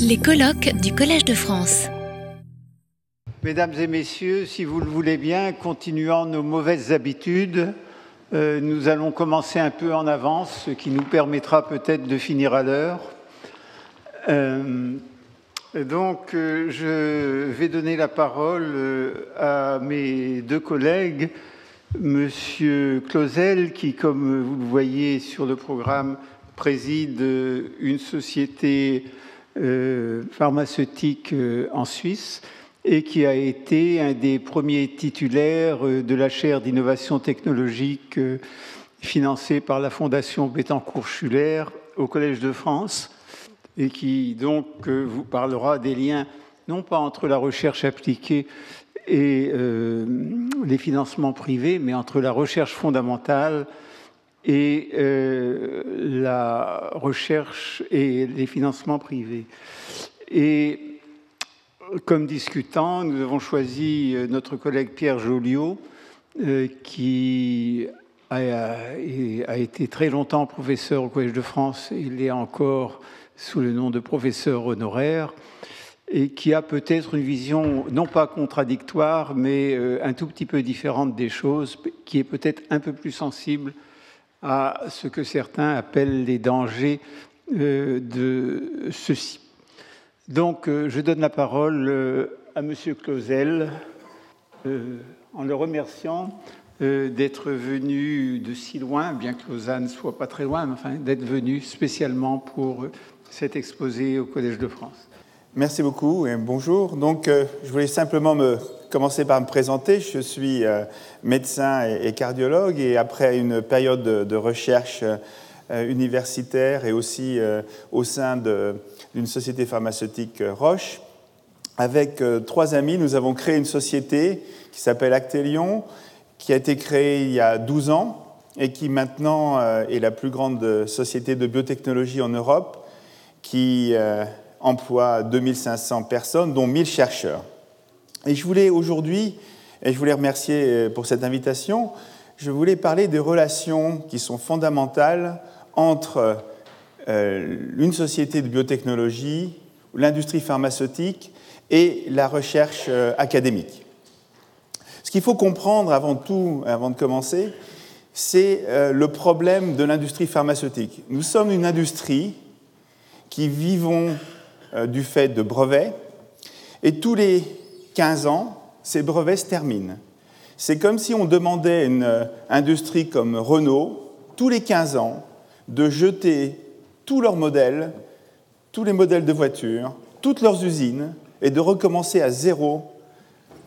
Les colloques du Collège de France. Mesdames et messieurs, si vous le voulez bien, continuant nos mauvaises habitudes, euh, nous allons commencer un peu en avance, ce qui nous permettra peut-être de finir à l'heure. Euh, donc, euh, je vais donner la parole à mes deux collègues, Monsieur Clausel, qui, comme vous le voyez sur le programme, préside une société pharmaceutique euh, en Suisse et qui a été un des premiers titulaires euh, de la chaire d'innovation technologique financée par la Fondation Bettencourt-Schuller au Collège de France et qui donc vous parlera des liens non pas entre la recherche appliquée et les financements privés, mais entre la recherche fondamentale et euh, la recherche et les financements privés. Et comme discutant, nous avons choisi euh, notre collègue Pierre Joliot, euh, qui a, a, été très longtemps professeur au Collège de France, il est encore sous le nom de professeur honoraire, et qui a peut-être une vision non pas contradictoire, mais un tout petit peu différente des choses, qui est peut-être un peu plus sensible à ce que certains appellent les dangers euh, de ceci. Donc, euh, je donne la parole euh, à M. Clausel en le remerciant d'être venu de si loin, bien que Lausanne soit pas très loin, mais enfin d'être venu spécialement pour cet exposé au Collège de France. Merci beaucoup et bonjour. Donc, je voulais simplement me commencer par me présenter. Je suis euh, médecin et cardiologue et après une période de recherche euh, universitaire et aussi euh, au sein d'une société pharmaceutique Roche, avec trois amis, nous avons créé une société qui s'appelle Actelion, qui a été créée il y a 12 ans et qui maintenant est la plus grande société de biotechnologie en Europe, qui emploie 2500 personnes, dont 1000 chercheurs. Et je voulais aujourd'hui, et je voulais remercier euh, pour cette invitation, je voulais parler des relations qui sont fondamentales entre euh, une société de biotechnologie, l'industrie pharmaceutique et la recherche euh, académique. Ce qu'il faut comprendre avant tout, avant de commencer, c'est le problème de l'industrie pharmaceutique. Nous sommes une industrie qui vivons du fait de brevets, et tous les 15 ans, ces brevets se terminent. C'est comme si on demandait à une euh, industrie comme Renault, tous les 15 ans, de jeter tous leurs modèles, tous les modèles de voitures, toutes leurs usines, et de recommencer à zéro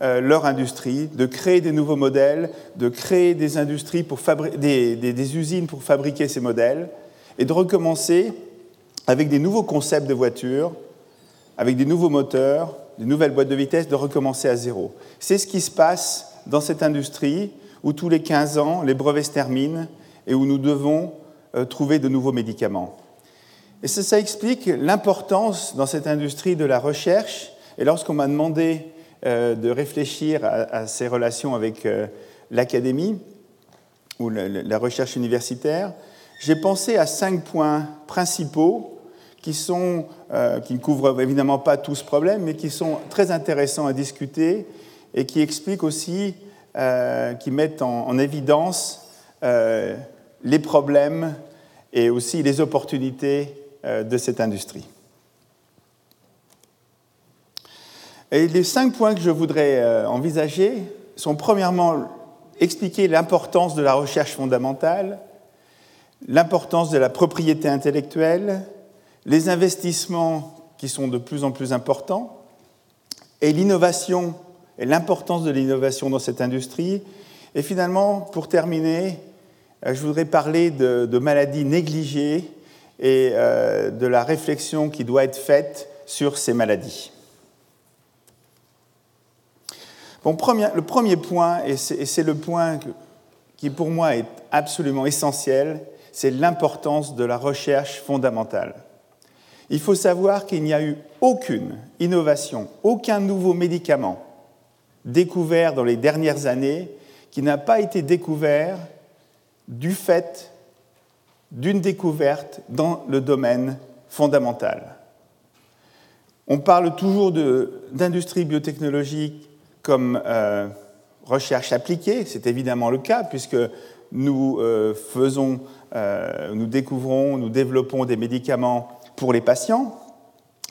euh, leur industrie, de créer des nouveaux modèles, de créer des, industries pour des, des usines pour fabriquer ces modèles, et de recommencer avec des nouveaux concepts de voitures, avec des nouveaux moteurs, des nouvelles boîtes de vitesse, de recommencer à zéro. C'est ce qui se passe dans cette industrie où tous les 15 ans, les brevets se terminent et où nous devons euh, trouver de nouveaux médicaments. Et ça, explique l'importance dans cette industrie de la recherche. Et lorsqu'on m'a demandé euh, de réfléchir à, ces relations avec euh, l'académie ou la recherche universitaire, j'ai pensé à cinq points principaux euh, qui ne couvrent évidemment pas tout ce problème, mais qui sont très intéressants à discuter et qui expliquent aussi, euh, qui mettent en, évidence euh, les problèmes et aussi les opportunités de cette industrie. Et les cinq points que je voudrais envisager sont premièrement expliquer l'importance de la recherche fondamentale, l'importance de la propriété intellectuelle, les investissements qui sont de plus en plus importants, et l'innovation et l'importance de l'innovation dans cette industrie. Et finalement, pour terminer, euh, je voudrais parler de, maladies négligées et euh, de la réflexion qui doit être faite sur ces maladies. Bon, le premier point, et c'est le point qui pour moi est absolument essentiel, c'est l'importance de la recherche fondamentale. Il faut savoir qu'il n'y a eu aucune innovation, aucun nouveau médicament découvert dans les dernières années qui n'a pas été découvert du fait d'une découverte dans le domaine fondamental. On parle toujours d'industrie biotechnologique comme euh, recherche appliquée, c'est évidemment le cas, puisque nous euh, faisons, euh, nous découvrons, nous développons des médicaments pour les patients,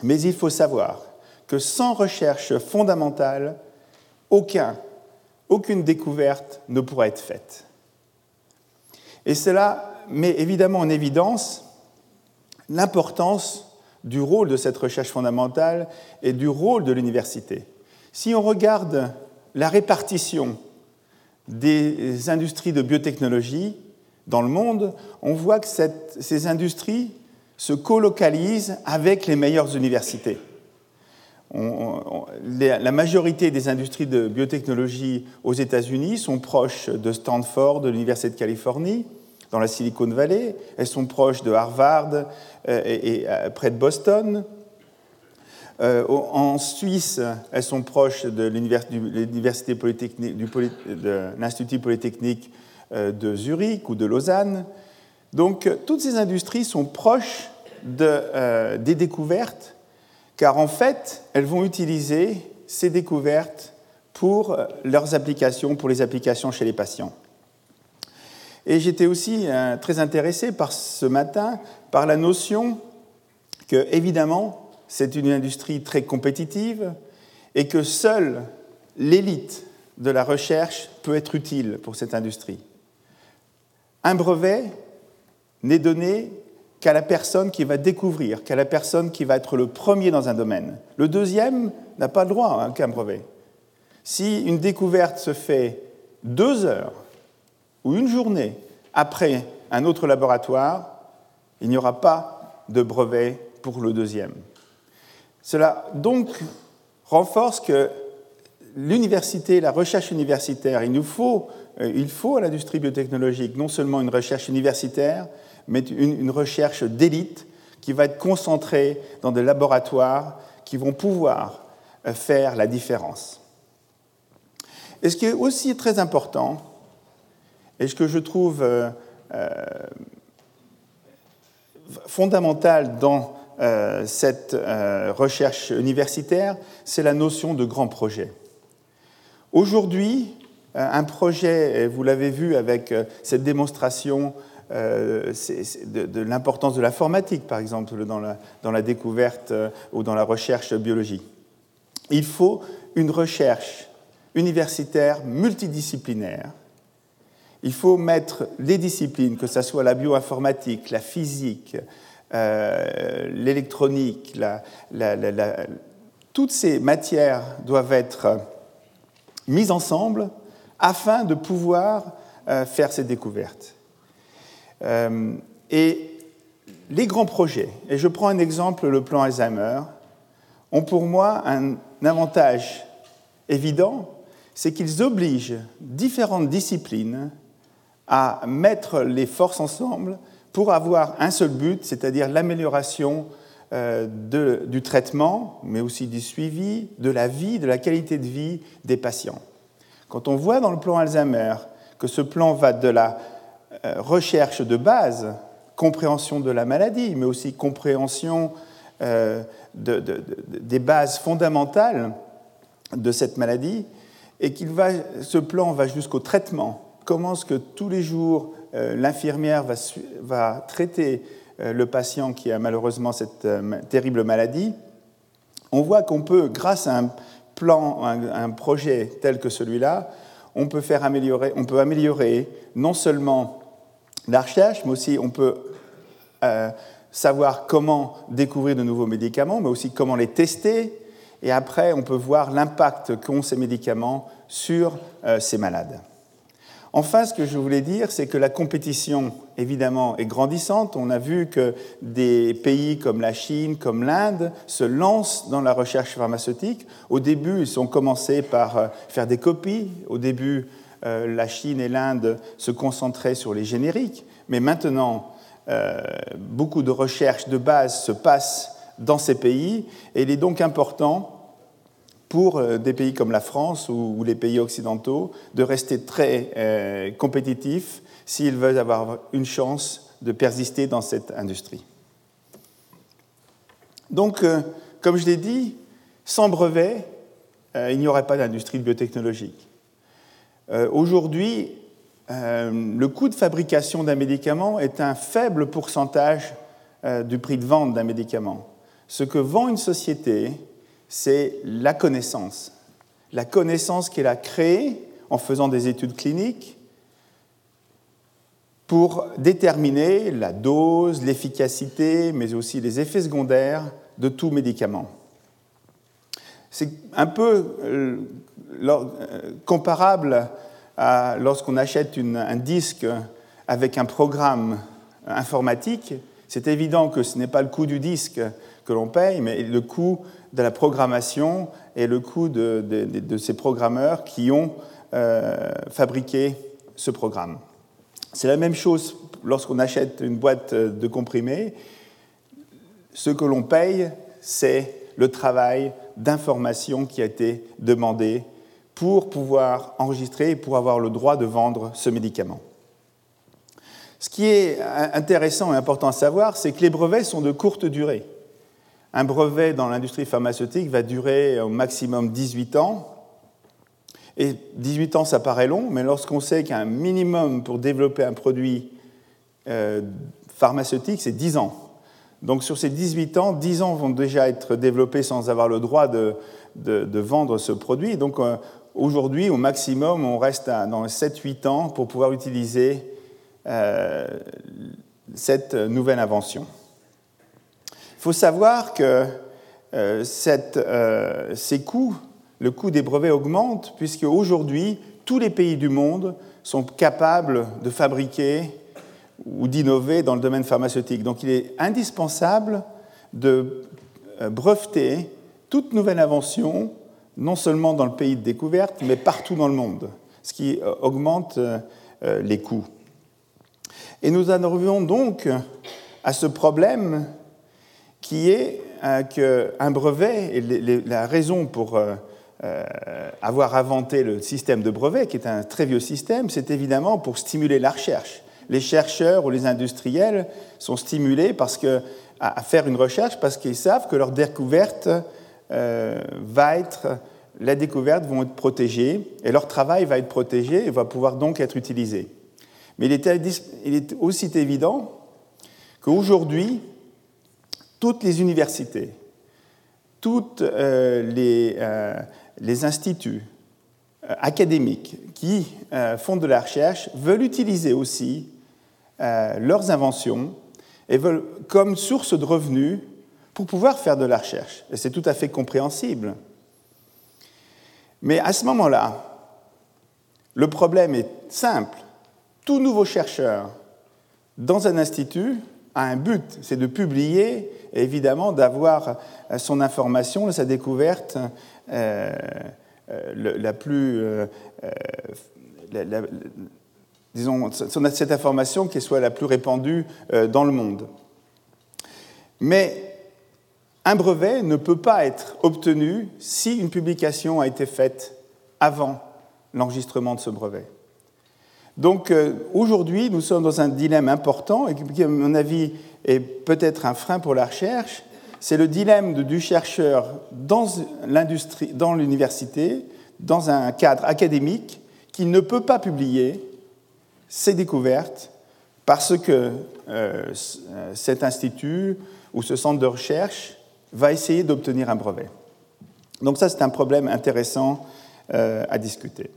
mais il faut savoir que sans recherche fondamentale, aucun, aucune découverte ne pourra être faite. Et cela met évidemment en évidence l'importance du rôle de cette recherche fondamentale et du rôle de l'université. Si on regarde la répartition des industries de biotechnologie dans le monde, on voit que ces industries se colocalisent avec les meilleures universités. la majorité des industries de biotechnologie aux États-Unis sont proches de Stanford, de l'Université de Californie, dans la Silicon Valley. Elles sont proches de Harvard euh, et, euh, près de Boston. Euh, en Suisse, elles sont proches de l'Université polytechnique, de l'Institut polytechnique de Zurich ou de Lausanne. Donc, toutes ces industries sont proches de, des découvertes, car en fait, elles vont utiliser ces découvertes pour leurs applications, pour les applications chez les patients. Et j'étais aussi euh, très intéressé par ce matin par la notion que, évidemment, c'est une industrie très compétitive et que seule l'élite de la recherche peut être utile pour cette industrie. Un brevet n'est donné qu'à la personne qui va découvrir, qu'à la personne qui va être le premier dans un domaine. Le deuxième n'a pas le droit à un brevet. Si une découverte se fait deux heures ou une journée après un autre laboratoire, il n'y aura pas de brevet pour le deuxième. Cela donc renforce que l'université, la recherche universitaire, il nous faut, euh, il faut à l'industrie biotechnologique non seulement une recherche universitaire, mais une, recherche d'élite qui va être concentrée dans des laboratoires qui vont pouvoir euh, faire la différence. Et ce qui est aussi très important, et ce que je trouve euh, euh, fondamental dans cette recherche universitaire, c'est la notion de grand projet. Aujourd'hui, un projet, vous l'avez vu avec cette démonstration de, l'importance de l'informatique, par exemple, dans la, dans la, découverte ou dans la recherche biologique. Il faut une recherche universitaire multidisciplinaire il faut mettre les disciplines, que ce soit la bioinformatique, la physique, euh, l'électronique, toutes ces matières doivent être mises ensemble afin de pouvoir euh, faire ces découvertes. Euh, et les grands projets, et je prends un exemple, le plan Alzheimer, ont pour moi un avantage évident, c'est qu'ils obligent différentes disciplines à mettre les forces ensemble pour avoir un seul but, c'est-à-dire l'amélioration euh, du traitement, mais aussi du suivi, de la vie, de la qualité de vie des patients. Quand on voit dans le plan Alzheimer que ce plan va de la recherche de base, compréhension de la maladie, mais aussi compréhension euh, des bases fondamentales de cette maladie, et qu'il va, ce plan va jusqu'au traitement, comment est-ce que tous les jours euh, l'infirmière va, traiter euh, le patient qui a malheureusement cette euh, terrible maladie, on voit qu'on peut, grâce à un plan, un, projet tel que celui-là, on peut faire améliorer, on peut améliorer non seulement la recherche, mais aussi on peut savoir comment découvrir de nouveaux médicaments, mais aussi comment les tester. Et après, on peut voir l'impact qu'ont ces médicaments sur ces malades. Enfin, ce que je voulais dire, c'est que la compétition, évidemment, est grandissante. On a vu que des pays comme la Chine, comme l'Inde, se lancent dans la recherche pharmaceutique. Au début, ils ont commencé par euh, faire des copies. Au début, euh, la Chine et l'Inde se concentraient sur les génériques. Mais maintenant, euh, beaucoup de recherches de base se passent dans ces pays. Et il est donc important pour euh, des pays comme la France ou, les pays occidentaux de rester très compétitifs s'ils veulent avoir une chance de persister dans cette industrie. Donc, comme je l'ai dit, sans brevet, il n'y aurait pas d'industrie biotechnologique. Euh, aujourd'hui, le coût de fabrication d'un médicament est un faible pourcentage du prix de vente d'un médicament. Ce que vend une société, c'est la connaissance. La connaissance qu'elle a créée en faisant des études cliniques pour déterminer la dose, l'efficacité, mais aussi les effets secondaires de tout médicament. C'est un peu euh, euh, comparable à lorsqu'on achète un disque avec un programme informatique. C'est évident que ce n'est pas le coût du disque que l'on paye, mais le coût de la programmation et le coût de, ces programmeurs qui ont euh, fabriqué ce programme. C'est la même chose lorsqu'on achète une boîte de comprimés. Ce que l'on paye, c'est le travail d'information qui a été demandé pour pouvoir enregistrer et pour avoir le droit de vendre ce médicament. Ce qui est intéressant et important à savoir, c'est que les brevets sont de courte durée. Un brevet dans l'industrie pharmaceutique va durer au maximum 18 ans. Et 18 ans, ça paraît long, mais lorsqu'on sait qu'un minimum pour développer un produit euh, pharmaceutique, c'est 10 ans. Donc sur ces 18 ans, 10 ans vont déjà être développés sans avoir le droit de, vendre ce produit. Donc euh, aujourd'hui, au maximum, on reste dans 7-8 ans pour pouvoir utiliser euh, cette nouvelle invention. Il faut savoir que euh, ces coûts, le coût des brevets augmente, puisque aujourd'hui, tous les pays du monde sont capables de fabriquer ou d'innover dans le domaine pharmaceutique. Donc il est indispensable de euh, breveter toute nouvelle invention, non seulement dans le pays de découverte, mais partout dans le monde, ce qui euh, augmente euh, les coûts. Et nous en arrivons donc à ce problème qui est qu'un brevet, et la raison pour avoir inventé le système de brevet, qui est un très vieux système, c'est évidemment pour stimuler la recherche les chercheurs ou les industriels sont stimulés parce que, à faire une recherche parce qu'ils savent que leur découverte euh, va être, la découverte vont être et leur travail va être protégé et va pouvoir donc être utilisé. Mais il est, aussi évident qu'aujourd'hui, toutes les universités, tous euh, les, euh, les, instituts académiques qui font de la recherche veulent utiliser aussi euh, leurs inventions et veulent comme source de revenus pour pouvoir faire de la recherche. Et c'est tout à fait compréhensible. Mais à ce moment-là, le problème est simple. Tout nouveau chercheur dans un institut a un but, c'est de publier et évidemment d'avoir son information, sa découverte euh, euh, la plus, disons, cette information qui soit la plus répandue euh, dans le monde. Mais un brevet ne peut pas être obtenu si une publication a été faite avant l'enregistrement de ce brevet. Donc euh, aujourd'hui, nous sommes dans un dilemme important et qui, à mon avis, est peut-être un frein pour la recherche. C'est le dilemme du chercheur dans l'université, dans un cadre académique, qui ne peut pas publier ces découvertes parce que euh, cet institut ou ce centre de recherche va essayer d'obtenir un brevet. Donc ça, c'est un problème intéressant euh, à discuter.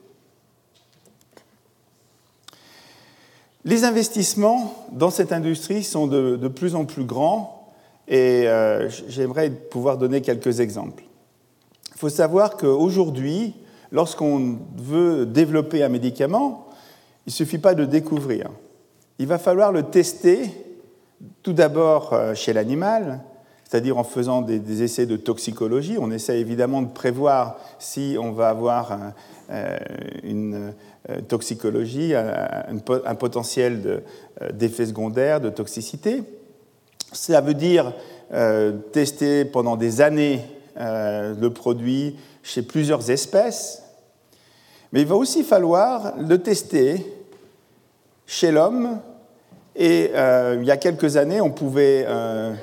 Les investissements dans cette industrie sont de, plus en plus grands et euh, j'aimerais pouvoir donner quelques exemples. Il faut savoir qu'aujourd'hui, lorsqu'on veut développer un médicament, il ne suffit pas de découvrir. Il va falloir le tester tout d'abord euh, chez l'animal, c'est-à-dire en faisant des, essais de toxicologie. On essaie évidemment de prévoir si on va avoir euh, une euh, toxicologie, un, potentiel d'effets secondaires, de toxicité. Ça veut dire tester pendant des années le produit chez plusieurs espèces, mais il va aussi falloir le tester chez l'homme. Et euh, il y a quelques années, on pouvait euh,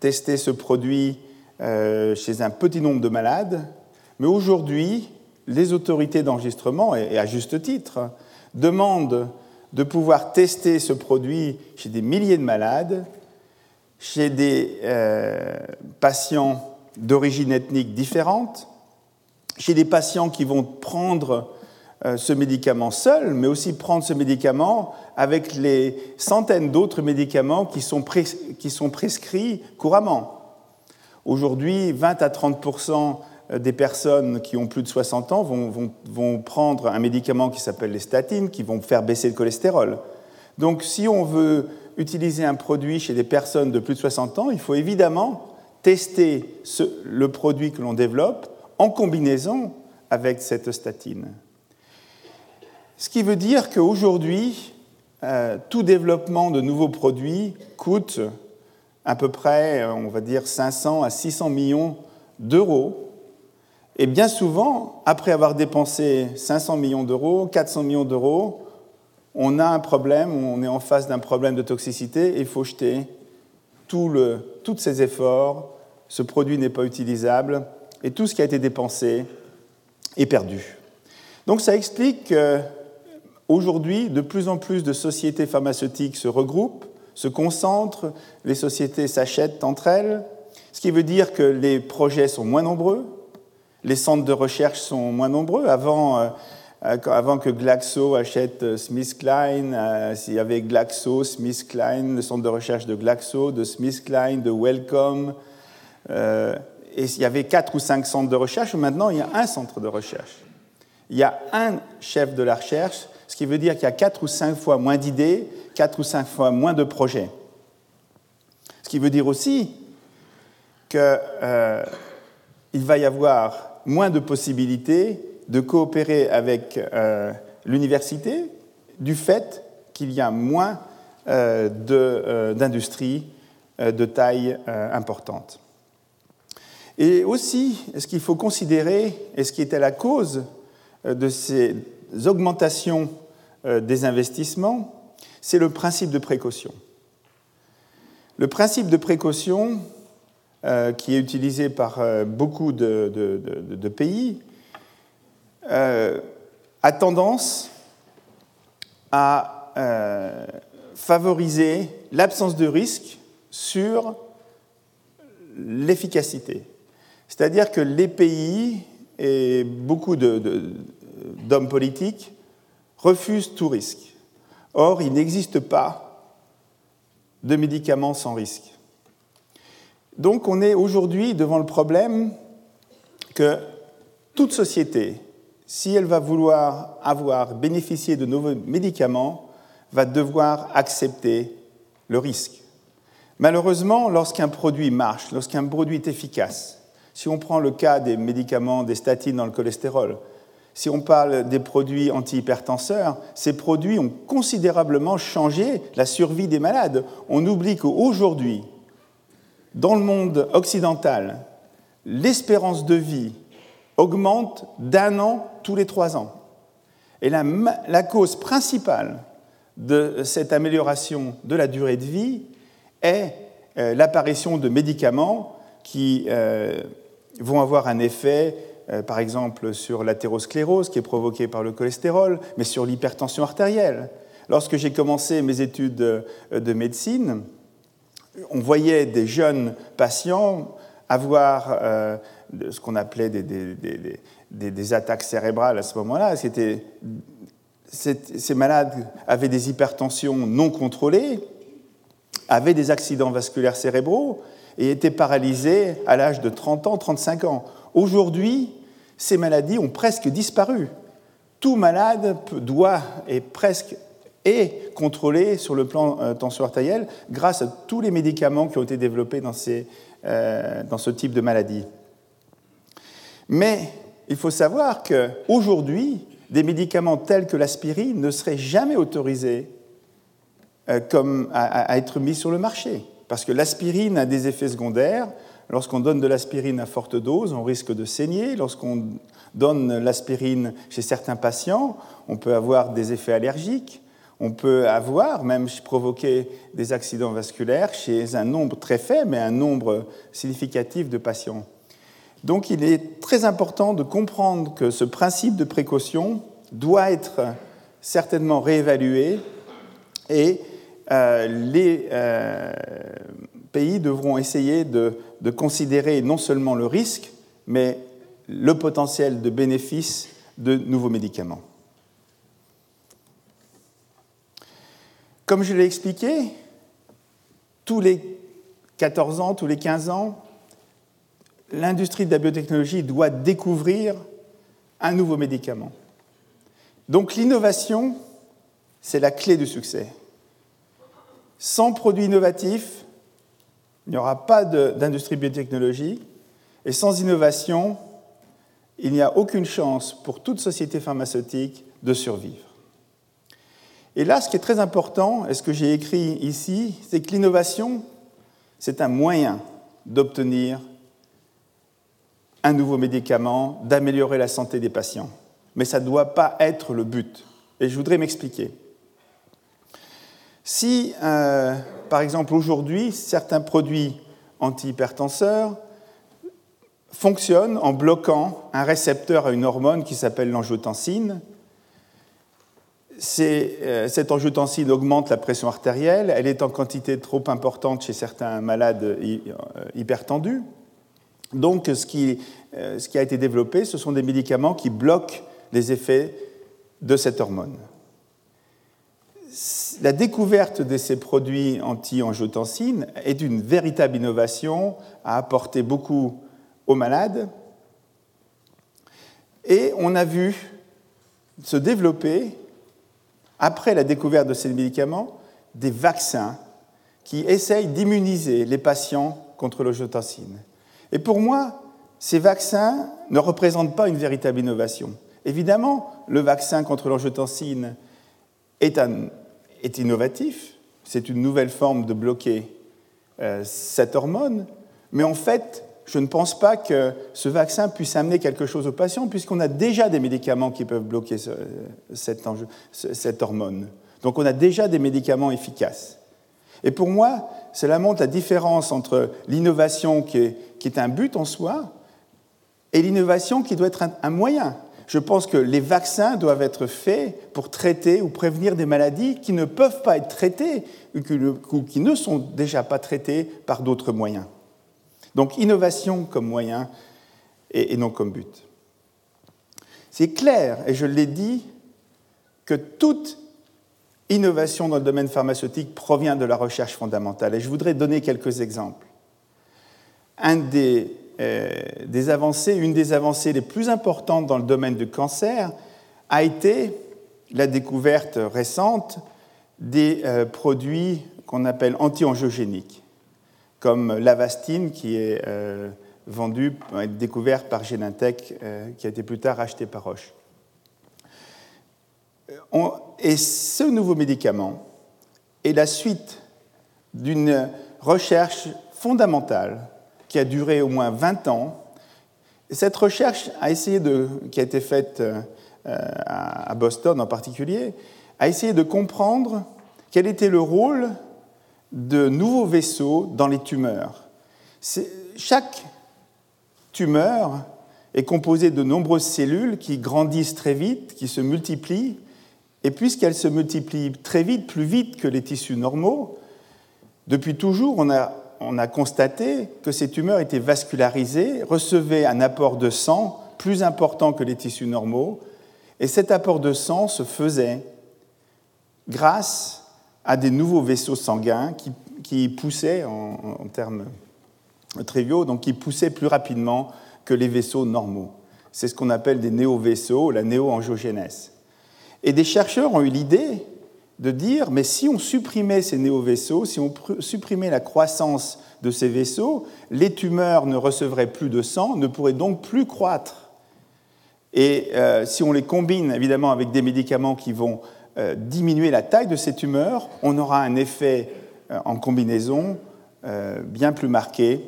tester ce produit euh, chez un petit nombre de malades, mais aujourd'hui, les autorités d'enregistrement, et à juste titre, demandent de pouvoir tester ce produit chez des milliers de malades, chez des patients d'origine ethnique différente, chez des patients qui vont prendre ce médicament seul, mais aussi prendre ce médicament avec les centaines d'autres médicaments qui sont, qui sont prescrits couramment. Aujourd'hui, 20 à 30% euh, des personnes qui ont plus de 60 ans vont, prendre un médicament qui s'appelle les statines, qui vont faire baisser le cholestérol. Donc si on veut utiliser un produit chez des personnes de plus de 60 ans, il faut évidemment tester le produit que l'on développe en combinaison avec cette statine. Ce qui veut dire qu'aujourd'hui, euh, tout développement de nouveaux produits coûte à peu près, on va dire, 500 à 600 millions d'euros et bien souvent, après avoir dépensé 500 millions d'euros, 400 millions d'euros, on a un problème, on est en face d'un problème de toxicité et il faut jeter tous ces efforts, ce produit n'est pas utilisable et tout ce qui a été dépensé est perdu. Donc ça explique qu'aujourd'hui, de plus en plus de sociétés pharmaceutiques se regroupent, se concentrent, les sociétés s'achètent entre elles, ce qui veut dire que les projets sont moins nombreux, les centres de recherche sont moins nombreux. Avant, euh, avant que Glaxo achète euh, SmithKline, euh, il y avait Glaxo, SmithKline, le centre de recherche de Glaxo, de SmithKline, de Wellcome. il y avait quatre ou cinq centres de recherche. Maintenant, il y a un centre de recherche. Il y a un chef de la recherche, qui veut dire qu'il y a quatre ou cinq fois moins d'idées, quatre ou cinq fois moins de projets. Ce qui veut dire aussi qu'il va y avoir moins de possibilités de coopérer avec euh, l'université du fait qu'il y a moins euh, euh, d'industries de, taille importante. Et aussi, ce qu'il faut considérer, et ce qui était la cause de ces augmentations des investissements, c'est le principe de précaution. Le principe de précaution, euh, qui est utilisé par euh, beaucoup de, pays, euh, a tendance à favoriser l'absence de risque sur l'efficacité. C'est-à-dire que les pays et beaucoup d'hommes politiques refusent tout risque. Or, il n'existe pas de médicaments sans risque. Donc on est aujourd'hui devant le problème que toute société, si elle va vouloir avoir bénéficié de nouveaux médicaments, va devoir accepter le risque. Malheureusement, lorsqu'un produit marche, lorsqu'un produit est efficace, si on prend le cas des médicaments, des statines dans le cholestérol, si on parle des produits antihypertenseurs, ces produits ont considérablement changé la survie des malades. On oublie qu'aujourd'hui, dans le monde occidental, l'espérance de vie augmente d'un an tous les trois ans. Et la, cause principale de cette amélioration de la durée de vie est euh, l'apparition de médicaments qui euh, vont avoir un effet, par exemple, sur l'athérosclérose qui est provoquée par le cholestérol, mais sur l'hypertension artérielle. Lorsque j'ai commencé mes études de médecine, on voyait des jeunes patients avoir euh, ce qu'on appelait des, attaques cérébrales à ce moment-là. Ces malades avaient des hypertensions non contrôlées, avaient des accidents vasculaires cérébraux et étaient paralysés à l'âge de 30 ans, 35 ans. Aujourd'hui, ces maladies ont presque disparu. Tout malade doit et presque et contrôlé sur le plan euh, tension artérielle grâce à tous les médicaments qui ont été développés dans, euh, dans ce type de maladie. Mais il faut savoir qu'aujourd'hui, des médicaments tels que l'aspirine ne seraient jamais autorisés euh, comme à, être mis sur le marché. Parce que l'aspirine a des effets secondaires. Lorsqu'on donne de l'aspirine à forte dose, on risque de saigner. Lorsqu'on donne l'aspirine chez certains patients, on peut avoir des effets allergiques On peut avoir, même provoquer des accidents vasculaires chez un nombre très faible, mais un nombre significatif de patients. Donc il est très important de comprendre que ce principe de précaution doit être certainement réévalué et euh, les euh, pays devront essayer de, de, considérer non seulement le risque, mais le potentiel de bénéfice de nouveaux médicaments. Comme je l'ai expliqué, tous les 14 ans, tous les 15 ans, l'industrie de la biotechnologie doit découvrir un nouveau médicament. Donc l'innovation, c'est la clé du succès. Sans produits innovatifs, il n'y aura pas d'industrie biotechnologie, et sans innovation, il n'y a aucune chance pour toute société pharmaceutique de survivre. Et là, ce qui est très important, et ce que j'ai écrit ici, c'est que l'innovation, c'est un moyen d'obtenir un nouveau médicament, d'améliorer la santé des patients. Mais ça ne doit pas être le but. Et je voudrais m'expliquer. Si, euh, par exemple, aujourd'hui, certains produits antihypertenseurs fonctionnent en bloquant un récepteur à une hormone qui s'appelle l'angiotensine, euh, cette angiotensine augmente la pression artérielle, elle est en quantité trop importante chez certains malades euh, hypertendus, donc, ce qui, ce qui, a été développé, ce sont des médicaments qui bloquent les effets de cette hormone. La découverte de ces produits anti-angiotensine est une véritable innovation, a apporté beaucoup aux malades. Et on a vu se développer, après la découverte de ces médicaments, des vaccins qui essayent d'immuniser les patients contre l'angiotensine. Et pour moi, ces vaccins ne représentent pas une véritable innovation. Évidemment, le vaccin contre l'angiotensine est, est, innovatif, c'est une nouvelle forme de bloquer euh, cette hormone, mais en fait, je ne pense pas que ce vaccin puisse amener quelque chose aux patients, puisqu'on a déjà des médicaments qui peuvent bloquer cette, hormone. Donc on a déjà des médicaments efficaces. Et pour moi, cela montre la différence entre l'innovation qui est, un but en soi et l'innovation qui doit être un, moyen. Je pense que les vaccins doivent être faits pour traiter ou prévenir des maladies qui ne peuvent pas être traitées ou qui ne sont déjà pas traitées par d'autres moyens. Donc innovation comme moyen et, non comme but. C'est clair, et je l'ai dit, que toute innovation dans le domaine pharmaceutique provient de la recherche fondamentale. Et je voudrais donner quelques exemples. Un des, des avancées, une des avancées les plus importantes dans le domaine du cancer a été la découverte récente des euh, produits qu'on appelle anti-angiogéniques, comme l'Avastine qui est euh, vendu, découvert par Genentech, qui a été plus tard acheté par Roche. Et ce nouveau médicament est la suite d'une recherche fondamentale qui a duré au moins 20 ans. cette recherche a essayé de, qui a été faite euh, à Boston en particulier, a essayé de comprendre quel était le rôle de nouveaux vaisseaux dans les tumeurs. Chaque tumeur est composée de nombreuses cellules qui grandissent très vite, qui se multiplient et puisqu'elles se multiplient très vite, plus vite que les tissus normaux, depuis toujours, on a, on a constaté que ces tumeurs étaient vascularisées, recevaient un apport de sang plus important que les tissus normaux, et cet apport de sang se faisait grâce à des nouveaux vaisseaux sanguins qui, poussaient, en, en, termes triviaux, donc qui poussaient plus rapidement que les vaisseaux normaux. C'est ce qu'on appelle des néo-vaisseaux, la néo-angiogénèse. Et des chercheurs ont eu l'idée de dire, mais si on supprimait ces néo-vaisseaux, si on supprimait la croissance de ces vaisseaux, les tumeurs ne recevraient plus de sang, ne pourraient donc plus croître. Et euh, si on les combine évidemment avec des médicaments qui vont euh, diminuer la taille de ces tumeurs, on aura un effet euh, en combinaison bien plus marqué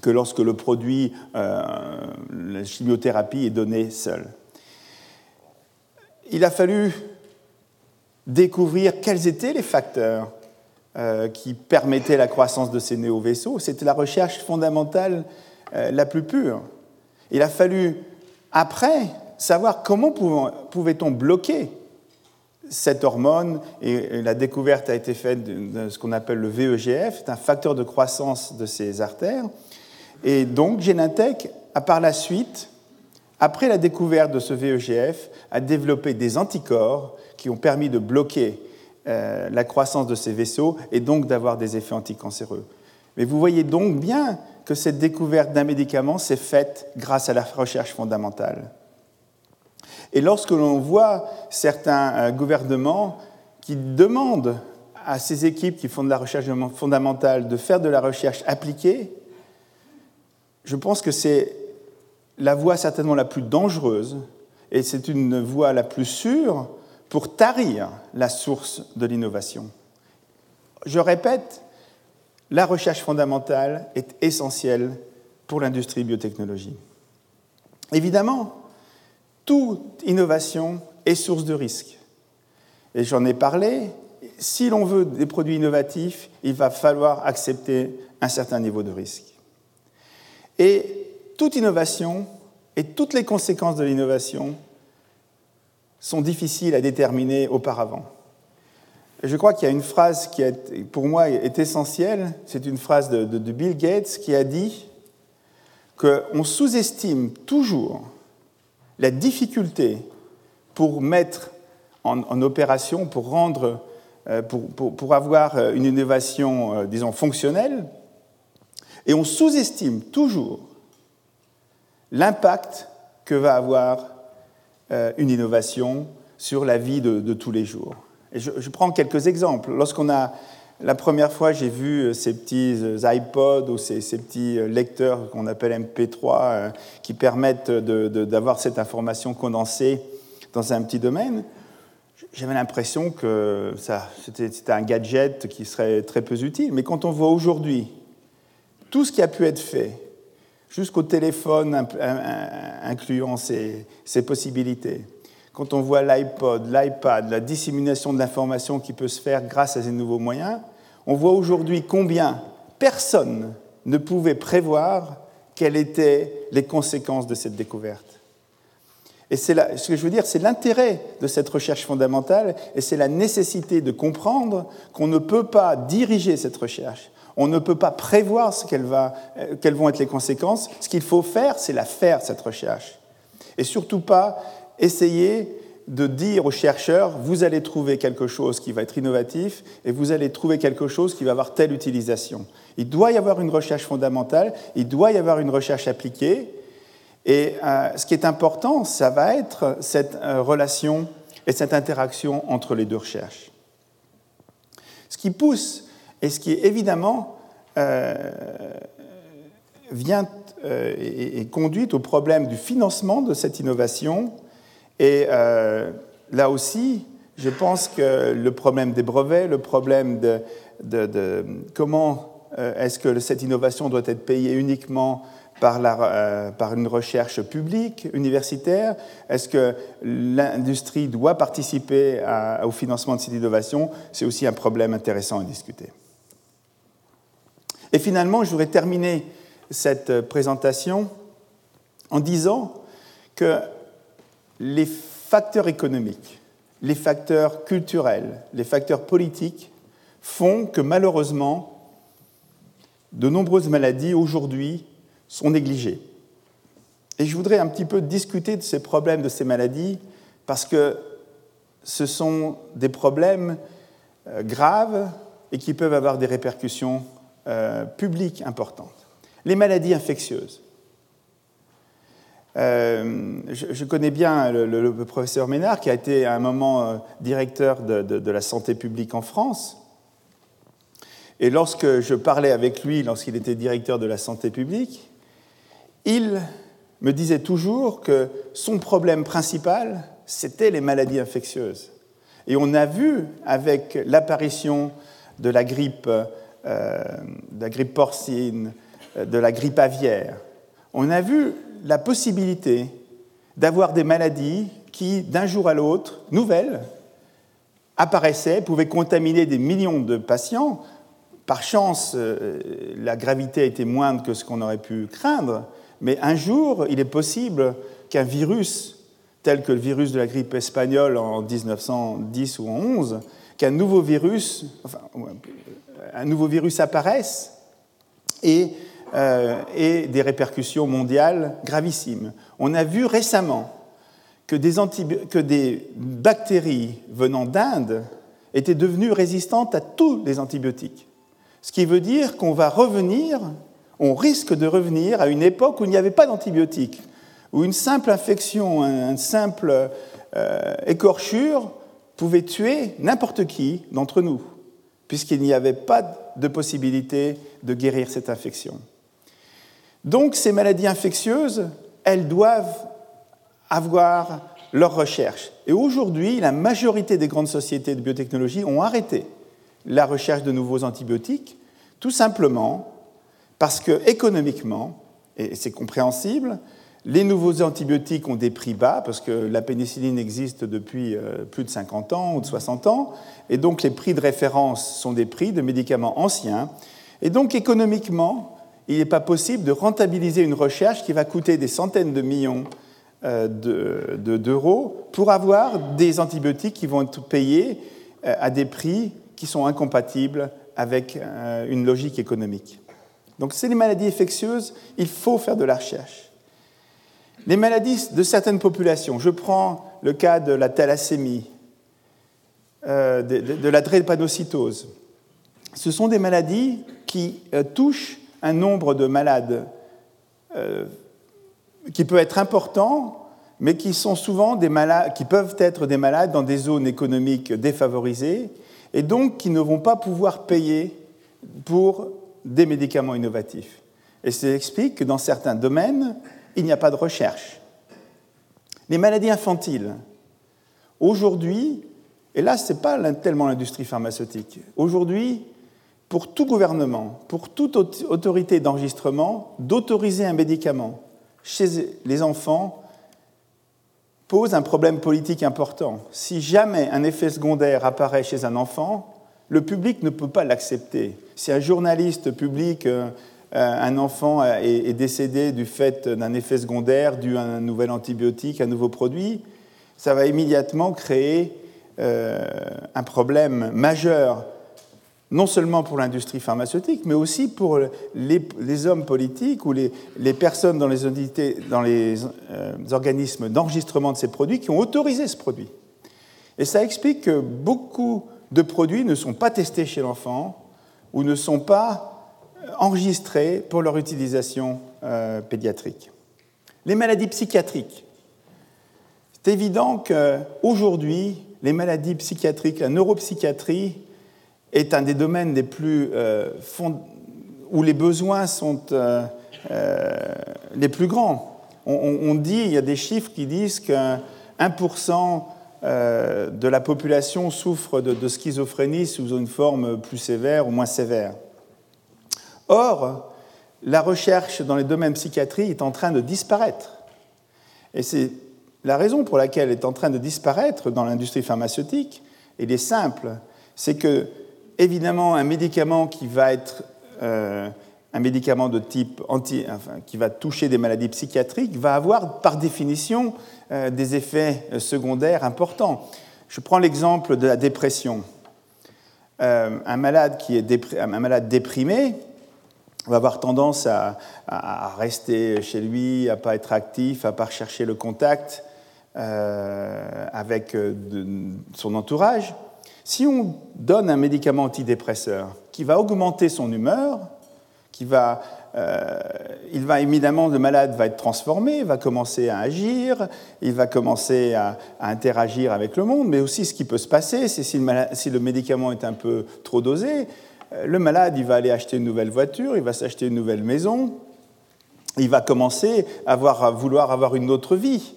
que lorsque le produit, la chimiothérapie est donné seul il a fallu découvrir quels étaient les facteurs euh, qui permettaient la croissance de ces néo-vaisseaux. C'était la recherche fondamentale euh, la plus pure. Il a fallu, après, savoir comment pouvait-on bloquer cette hormone, et la découverte a été faite de ce qu'on appelle le VEGF, c'est un facteur de croissance de ces artères. Et donc Genentech a par la suite, après la découverte de ce VEGF, a développé des anticorps qui ont permis de bloquer euh, la croissance de ces vaisseaux et donc d'avoir des effets anticancéreux. Mais vous voyez donc bien que cette découverte d'un médicament s'est faite grâce à la recherche fondamentale. Et lorsque l'on voit certains euh, gouvernements qui demandent à ces équipes qui font de la recherche fondamentale de faire de la recherche appliquée, je pense que c'est la voie certainement la plus dangereuse et c'est une voie la plus sûre pour tarir la source de l'innovation. Je répète, la recherche fondamentale est essentielle pour l'industrie biotechnologie. Évidemment, toute innovation est source de risque. Et j'en ai parlé, si l'on veut des produits innovatifs, il va falloir accepter un certain niveau de risque. Et toute innovation et toutes les conséquences de l'innovation sont difficiles à déterminer auparavant. je crois qu'il y a une phrase qui, pour moi, est essentielle. C'est une phrase de, Bill Gates qui a dit qu'on sous-estime toujours la difficulté pour mettre en, opération, pour, rendre, euh, pour, avoir euh, une innovation, euh, disons, fonctionnelle, et on sous-estime toujours l'impact que va avoir une innovation sur la vie de, tous les jours. Je, prends quelques exemples. Lorsqu'on a la première fois, j'ai vu ces petits iPods ou ces, petits lecteurs qu'on appelle MP3 euh, qui permettent d'avoir cette information condensée dans un petit domaine. J'avais l'impression que c'était un gadget qui serait très peu utile. Mais quand on voit aujourd'hui tout ce qui a pu être fait, jusqu'au téléphone incluant ces, ces possibilités, quand on voit l'iPod, l'iPad, la dissémination de l'information qui peut se faire grâce à ces nouveaux moyens, on voit aujourd'hui combien personne ne pouvait prévoir quelles étaient les conséquences de cette découverte. Et ce que je veux dire, c'est l'intérêt de cette recherche fondamentale et c'est la nécessité de comprendre qu'on ne peut pas diriger cette recherche. On ne peut pas prévoir ce euh, quelles vont être les conséquences. Ce qu'il faut faire, c'est la faire, cette recherche. Et surtout pas essayer de dire aux chercheurs, vous allez trouver quelque chose qui va être innovatif et vous allez trouver quelque chose qui va avoir telle utilisation. Il doit y avoir une recherche fondamentale, il doit y avoir une recherche appliquée. Et euh, ce qui est important, ça va être cette euh, relation et cette interaction entre les deux recherches. Ce qui pousse et ce qui évidemment euh, vient et, et conduit au problème du financement de cette innovation. Et euh, là aussi, je pense que le problème des brevets, le problème de, comment euh, est-ce que cette innovation doit être payée uniquement par, la, euh, par une recherche publique, universitaire? Est-ce que l'industrie doit participer au financement de cette innovation? C'est aussi un problème intéressant à discuter. Et finalement, je voudrais terminer cette présentation en disant que les facteurs économiques, les facteurs culturels, les facteurs politiques font que malheureusement, de nombreuses maladies aujourd'hui sont négligées. Et je voudrais un petit peu discuter de ces problèmes, de ces maladies, parce que ce sont des problèmes euh, graves et qui peuvent avoir des répercussions euh, publiques importantes. Les maladies infectieuses. Euh, je, connais bien le, professeur Ménard, qui a été à un moment euh, directeur de, la santé publique en France. Et lorsque je parlais avec lui, lorsqu'il était directeur de la santé publique, il me disait toujours que son problème principal, c'était les maladies infectieuses. Et on a vu avec l'apparition de la grippe, euh, de la grippe porcine, de la grippe aviaire, on a vu la possibilité d'avoir des maladies qui, d'un jour à l'autre, nouvelles, apparaissait, pouvait contaminer des millions de patients. Par chance, euh, la gravité était moindre que ce qu'on aurait pu craindre, mais un jour, il est possible qu'un virus, tel que le virus de la grippe espagnole en 1910 ou en 11, qu'un nouveau virus, virus apparaisse et euh, et des répercussions mondiales gravissimes. On a vu récemment que des, que des bactéries venant d'Inde étaient devenues résistantes à tous les antibiotiques. Ce qui veut dire qu'on va revenir, on risque de revenir à une époque où il n'y avait pas d'antibiotiques, où une simple infection, une simple euh, écorchure pouvait tuer n'importe qui d'entre nous, puisqu'il n'y avait pas de possibilité de guérir cette infection. Donc ces maladies infectieuses, elles doivent avoir leur recherche. Et aujourd'hui, la majorité des grandes sociétés de biotechnologie ont arrêté la recherche de nouveaux antibiotiques, tout simplement parce que économiquement, et c'est compréhensible, les nouveaux antibiotiques ont des prix bas, parce que la pénicilline existe depuis euh, plus de 50 ans ou de 60 ans, et donc les prix de référence sont des prix de médicaments anciens. Et donc économiquement, il n'est pas possible de rentabiliser une recherche qui va coûter des centaines de millions euh, d'euros pour avoir des antibiotiques qui vont être payés euh, à des prix qui sont incompatibles avec une logique économique. Donc, c'est les maladies infectieuses, il faut faire de la recherche. Les maladies de certaines populations, je prends le cas de la thalassémie, de, la drépanocytose. Ce sont des maladies qui touchent un nombre de malades euh, qui peut être important, mais qui sont souvent des malades, qui peuvent être des malades dans des zones économiques défavorisées, et donc qui ne vont pas pouvoir payer pour des médicaments innovatifs. Et ça explique que dans certains domaines, il n'y a pas de recherche. Les maladies infantiles. Aujourd'hui, et là, ce n'est pas tellement l'industrie pharmaceutique. Aujourd'hui, pour tout gouvernement, pour toute autorité d'enregistrement, d'autoriser un médicament chez les enfants pose un problème politique important. Si jamais un effet secondaire apparaît chez un enfant, le public ne peut pas l'accepter. Si un journaliste publie euh, un enfant est décédé du fait d'un effet secondaire dû à un nouvel antibiotique, un nouveau produit, ça va immédiatement créer euh, un problème majeur non seulement pour l'industrie pharmaceutique, mais aussi pour les, hommes politiques ou les, personnes dans les, dans les euh, organismes d'enregistrement de ces produits qui ont autorisé ce produit. Et ça explique que beaucoup de produits ne sont pas testés chez l'enfant ou ne sont pas euh, enregistrés pour leur utilisation euh, pédiatrique. Les maladies psychiatriques. C'est évident qu'aujourd'hui, les maladies psychiatriques, la neuropsychiatrie, est un des domaines plus, euh, où les besoins sont euh, les plus grands. On, dit, il y a des chiffres qui disent que 1% de la population souffre de, schizophrénie sous une forme plus sévère ou moins sévère. Or, la recherche dans les domaines psychiatrie est en train de disparaître. Et c'est la raison pour laquelle elle est en train de disparaître dans l'industrie pharmaceutique, et est simple, c'est que évidemment, un médicament qui va être euh, un médicament de type anti, qui va toucher des maladies psychiatriques va avoir par définition euh, des effets euh, secondaires importants. Je prends l'exemple de la dépression. un, malade qui est un malade déprimé va avoir tendance à, rester chez lui, à pas être actif, à pas rechercher le contact avec son entourage. Si on donne un médicament antidépresseur qui va augmenter son humeur, qui va, euh, il va évidemment, le malade va être transformé, va commencer à agir, il va commencer à, interagir avec le monde, mais aussi ce qui peut se passer, c'est si, le, médicament est un peu trop dosé, euh, le malade, il va aller acheter une nouvelle voiture, il va s'acheter une nouvelle maison, il va commencer à, vouloir avoir une autre vie.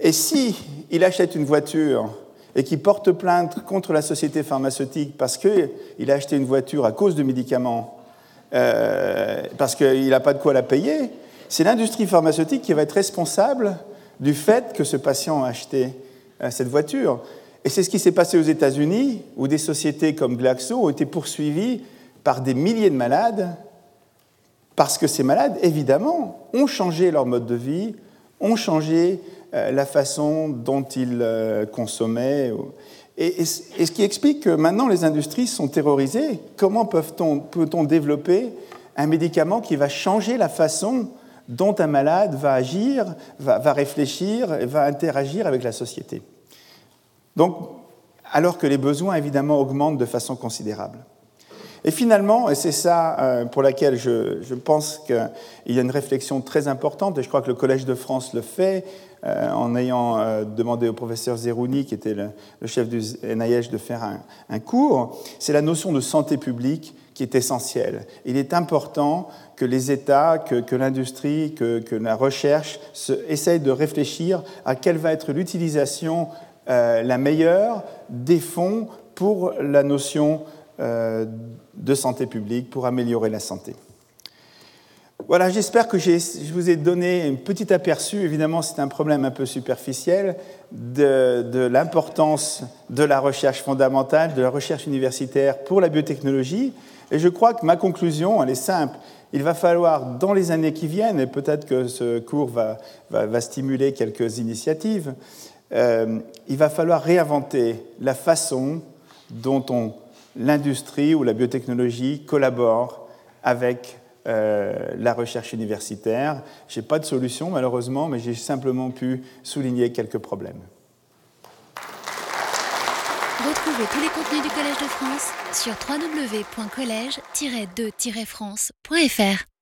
Et si il achète une voiture et qui porte plainte contre la société pharmaceutique parce qu'il a acheté une voiture à cause de médicaments, euh, parce qu'il n'a pas de quoi la payer, c'est l'industrie pharmaceutique qui va être responsable du fait que ce patient a acheté euh, cette voiture. Et c'est ce qui s'est passé aux États-Unis, où des sociétés comme Glaxo ont été poursuivies par des milliers de malades, parce que ces malades, évidemment, ont changé leur mode de vie, ont changé euh, la façon dont ils euh, consommaient. Et, ce qui explique que maintenant les industries sont terrorisées. Comment peut-on développer un médicament qui va changer la façon dont un malade va agir, va, va réfléchir, va interagir avec la société? Donc, alors que les besoins, évidemment, augmentent de façon considérable. Et finalement, et c'est ça euh, pour laquelle je, pense qu'il y a une réflexion très importante, et je crois que le Collège de France le fait, euh, en ayant euh, demandé au professeur Zerouni, qui était le, chef du NIH, de faire un, cours, c'est la notion de santé publique qui est essentielle. Il est important que les États, que, l'industrie, que, la recherche se, essayent de réfléchir à quelle va être l'utilisation la meilleure des fonds pour la notion euh, de santé publique pour améliorer la santé. Voilà, j'espère que je vous ai donné un petit aperçu. Évidemment, c'est un problème un peu superficiel de, l'importance de la recherche fondamentale, de la recherche universitaire pour la biotechnologie. Et je crois que ma conclusion, elle est simple. Il va falloir, dans les années qui viennent, et peut-être que ce cours va, stimuler quelques initiatives, euh, il va falloir réinventer la façon dont on l'industrie ou la biotechnologie collabore avec euh, la recherche universitaire. Je n'ai pas de solution malheureusement, mais j'ai simplement pu souligner quelques problèmes. Retrouvez tous les contenus du Collège de France sur www.colège-2-france.fr.